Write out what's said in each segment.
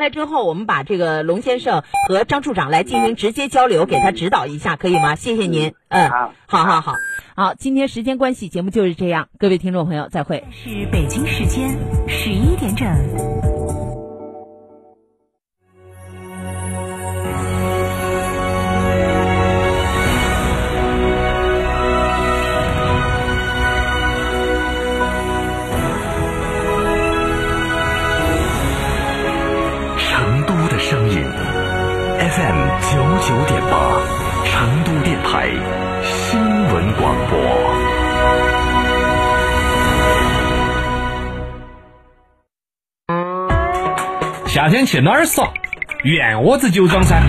来之后，我们把这个龙先生和张处长来进行直接交流，给他指导一下，可以吗？谢谢您。嗯，好，好好好，好，今天时间关系，节目就是这样，各位听众朋友，再会。是北京时间十一点整。台新闻广播。夏天去哪儿耍？院窝子酒庄噻！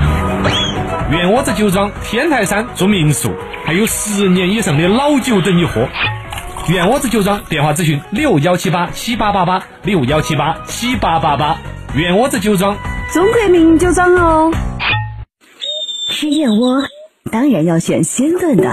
院窝子酒庄天台山住民宿，还有十年以上的老酒等你喝。院窝子酒庄电话咨询六幺七八七八八八六幺七八七八八八。院窝子酒庄，中国名酒庄哦。吃燕窝，当然要选鲜炖的。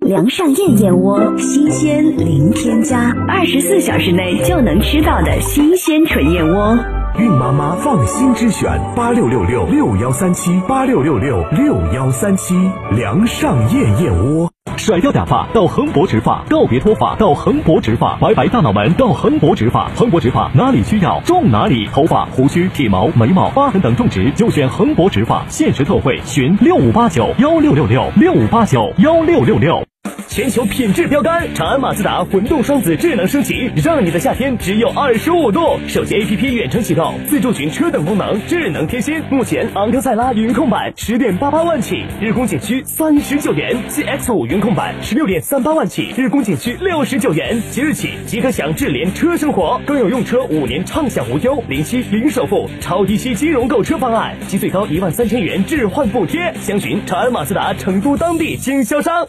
梁上燕燕窝，新鲜零添加，二十四小时内就能吃到的新鲜纯燕窝。孕妈妈放心之选，八六六六六幺三七八六六六六幺三七，梁上燕燕窝。甩掉假发到恒博植发，告别脱发到恒博植发，白白大脑门到恒博植发，恒博植发哪里需要？种哪里，头发、胡须、体毛、眉毛、疤痕等种植就选恒博植发，限时特惠，询六五八九幺六六六六五八九幺六六六。全球品质标杆，长安马自达混动双子智能升级，让你的夏天只有二十五度。手机 APP 远程启动，自助寻车等功能智能贴心。目前昂克赛拉云控版十点八八万起，日供仅需三十九元；CX 五云控版十六点三八万起，日供仅需六十九元。即日起即可享智联车生活，更有用车五年畅享无忧、零息零首付、超低息金融购车方案及最高一万三千元置换补贴。详询长安马自达成都当地经销商。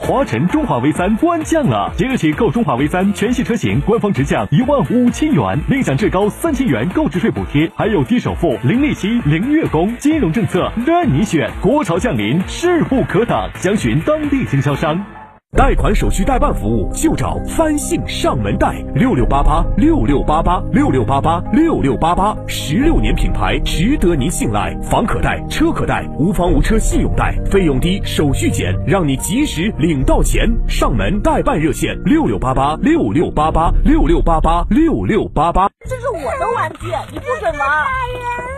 华晨中华 V 三官降了，即日起购中华 V 三全系车型，官方直降一万五千元，另享至高三千元购置税补贴，还有低首付、零利息、零月供，金融政策任你选。国潮降临，势不可挡，详询当地经销商。贷款手续代办服务就找翻信上门贷，六六八八六六八八六六八八六六八八，十六年品牌，值得您信赖。房可贷，车可贷，无房无车信用贷，费用低，手续简，让你及时领到钱。上门代办热线六六八八六六八八六六八八六六八八。这是我的玩具，你不准玩。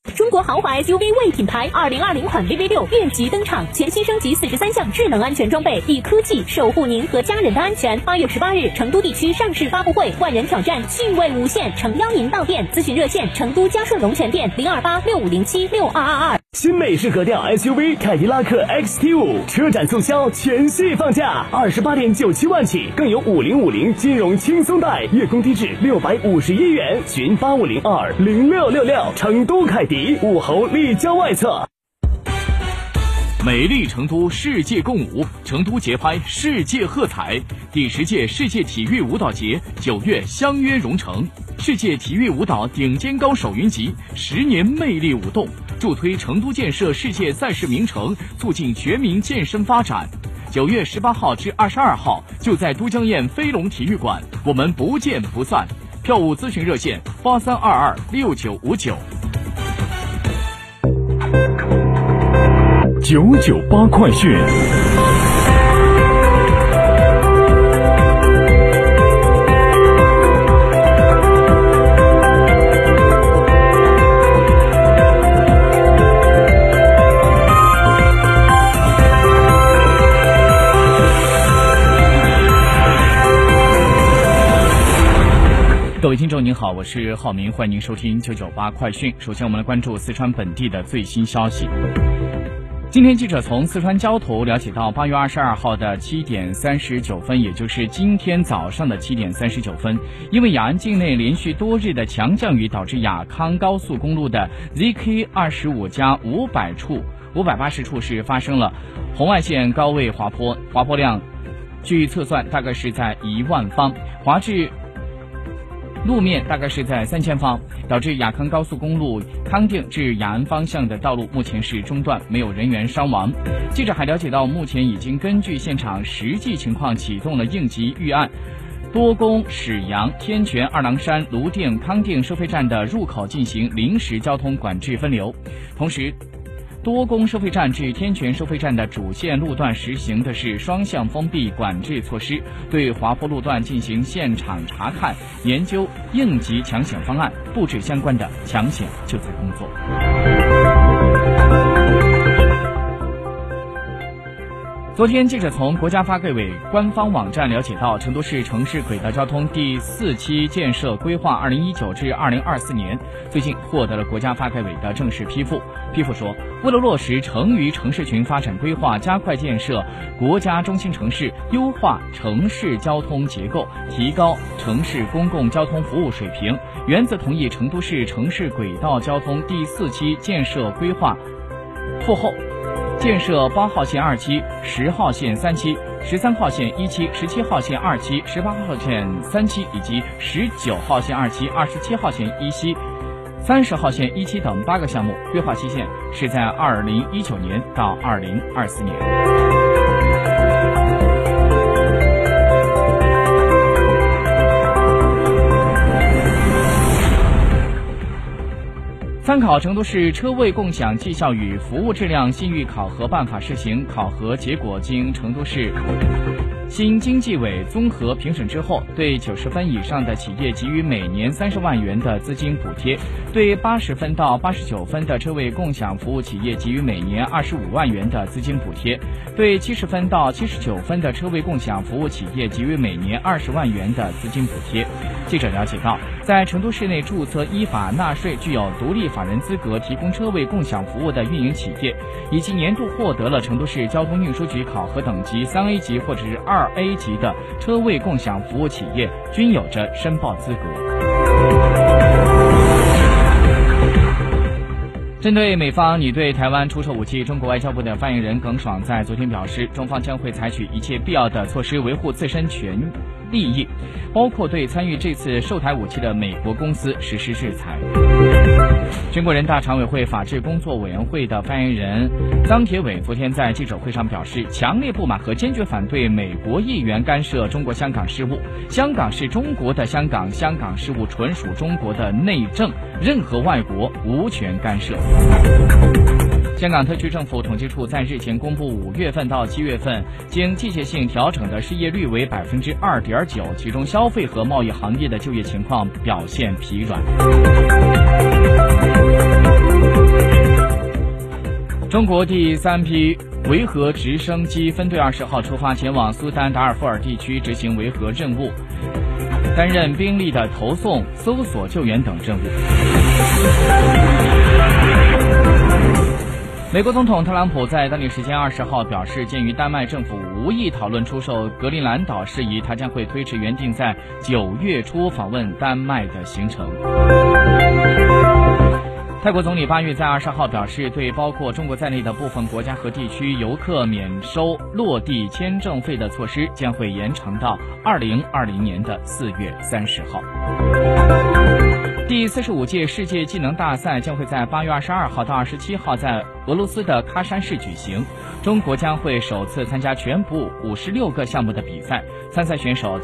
中国豪华 SUV 魏品牌二零二零款 VV 六越级登场，全新升级四十三项智能安全装备，以科技守护您和家人的安全。八月十八日，成都地区上市发布会，万人挑战，趣味无限，诚邀您到店。咨询热线：成都嘉顺龙泉店零二八六五零七六二二二。新美式格调 SUV 凯迪拉克 XT 五车展促销，全系放价二十八点九七万起，更有五零五零金融轻松贷，月供低至六百五十一元。询八五零二零六六六。成都凯迪武侯立交外侧。美丽成都，世界共舞，成都节拍，世界喝彩。第十届世界体育舞蹈节九月相约蓉城，世界体育舞蹈顶尖高手云集，十年魅力舞动，助推成都建设世界赛事名城，促进全民健身发展。九月十八号至二十二号，就在都江堰飞龙体育馆，我们不见不散。票务咨询热线：八三二二六九五九。九九八快讯。各位听众您好，我是浩明，欢迎您收听九九八快讯。首先，我们来关注四川本地的最新消息。今天记者从四川交投了解到，八月二十二号的七点三十九分，也就是今天早上的七点三十九分，因为雅安境内连续多日的强降雨，导致雅康高速公路的 ZK 二十五加五百处、五百八十处是发生了红外线高位滑坡，滑坡量据测算大概是在一万方，滑至。路面大概是在三千方，导致雅康高速公路康定至雅安方向的道路目前是中断，没有人员伤亡。记者还了解到，目前已经根据现场实际情况启动了应急预案。多宫、始阳、天泉、二郎山、泸定、康定收费站的入口进行临时交通管制分流，同时，多宫收费站至天泉收费站的主线路段实行的是双向封闭管制措施，对滑坡路段进行现场查看，研究应急抢险方案，布置相关的抢险救灾工作。昨天，记者从国家发改委官方网站了解到，成都市城市轨道交通第四期建设规划（二零一九至二零二四年）最近获得了国家发改委的正式批复。批复说，为了落实成渝城市群发展规划，加快建设国家中心城市，优化城市交通结构，提高城市公共交通服务水平，原则同意成都市城市轨道交通第四期建设规划复后。建设八号线二期、十号线三期、十三号线一期、十七号线二期、十八号线三期以及十九号线二期、二十七号线一期、三十号线一期等八个项目，规划期限是在二零一九年到二零二四年。考成都市车位共享绩效与服务质量信誉考核办法试行考核结果，经成都市。新经济委综合评审之后，对九十分以上的企业给予每年三十万元的资金补贴；对八十分到八十九分的车位共享服务企业给予每年二十五万元的资金补贴；对七十分到七十九分的车位共享服务企业给予每年二十万元的资金补贴。记者了解到，在成都市内注册依法纳税、具有独立法人资格提供车位共享服务的运营企业，以及年度获得了成都市交通运输局考核等级三 A 级或者是二二 A 级的车位共享服务企业，均有着申报资格。针对美方拟对台湾出售武器，中国外交部的发言人耿爽在昨天表示，中方将会采取一切必要的措施，维护自身权利益，包括对参与这次售台武器的美国公司实施制裁。全国人大常委会法制工作委员会的发言人张铁伟昨天在记者会上表示，强烈不满和坚决反对美国议员干涉中国香港事务。香港是中国的香港，香港事务纯属中国的内政，任何外国无权干涉。香港特区政府统计处在日前公布，五月份到七月份经季节性调整的失业率为百分之二点九，其中消费和贸易行业的就业情况表现疲软。中国第三批维和直升机分队二十号出发，前往苏丹达尔富尔地区执行维和任务，担任兵力的投送、搜索、救援等任务。美国总统特朗普在当地时间二十号表示，鉴于丹麦政府无意讨论出售格陵兰岛事宜，他将会推迟原定在九月初访问丹麦的行程。泰国总理八月在二十号表示，对包括中国在内的部分国家和地区游客免收落地签证费的措施将会延长到二零二零年的四月三十号。第四十五届世界技能大赛将会在八月二十二号到二十七号在俄罗斯的喀山市举行，中国将会首次参加全部五十六个项目的比赛，参赛选手。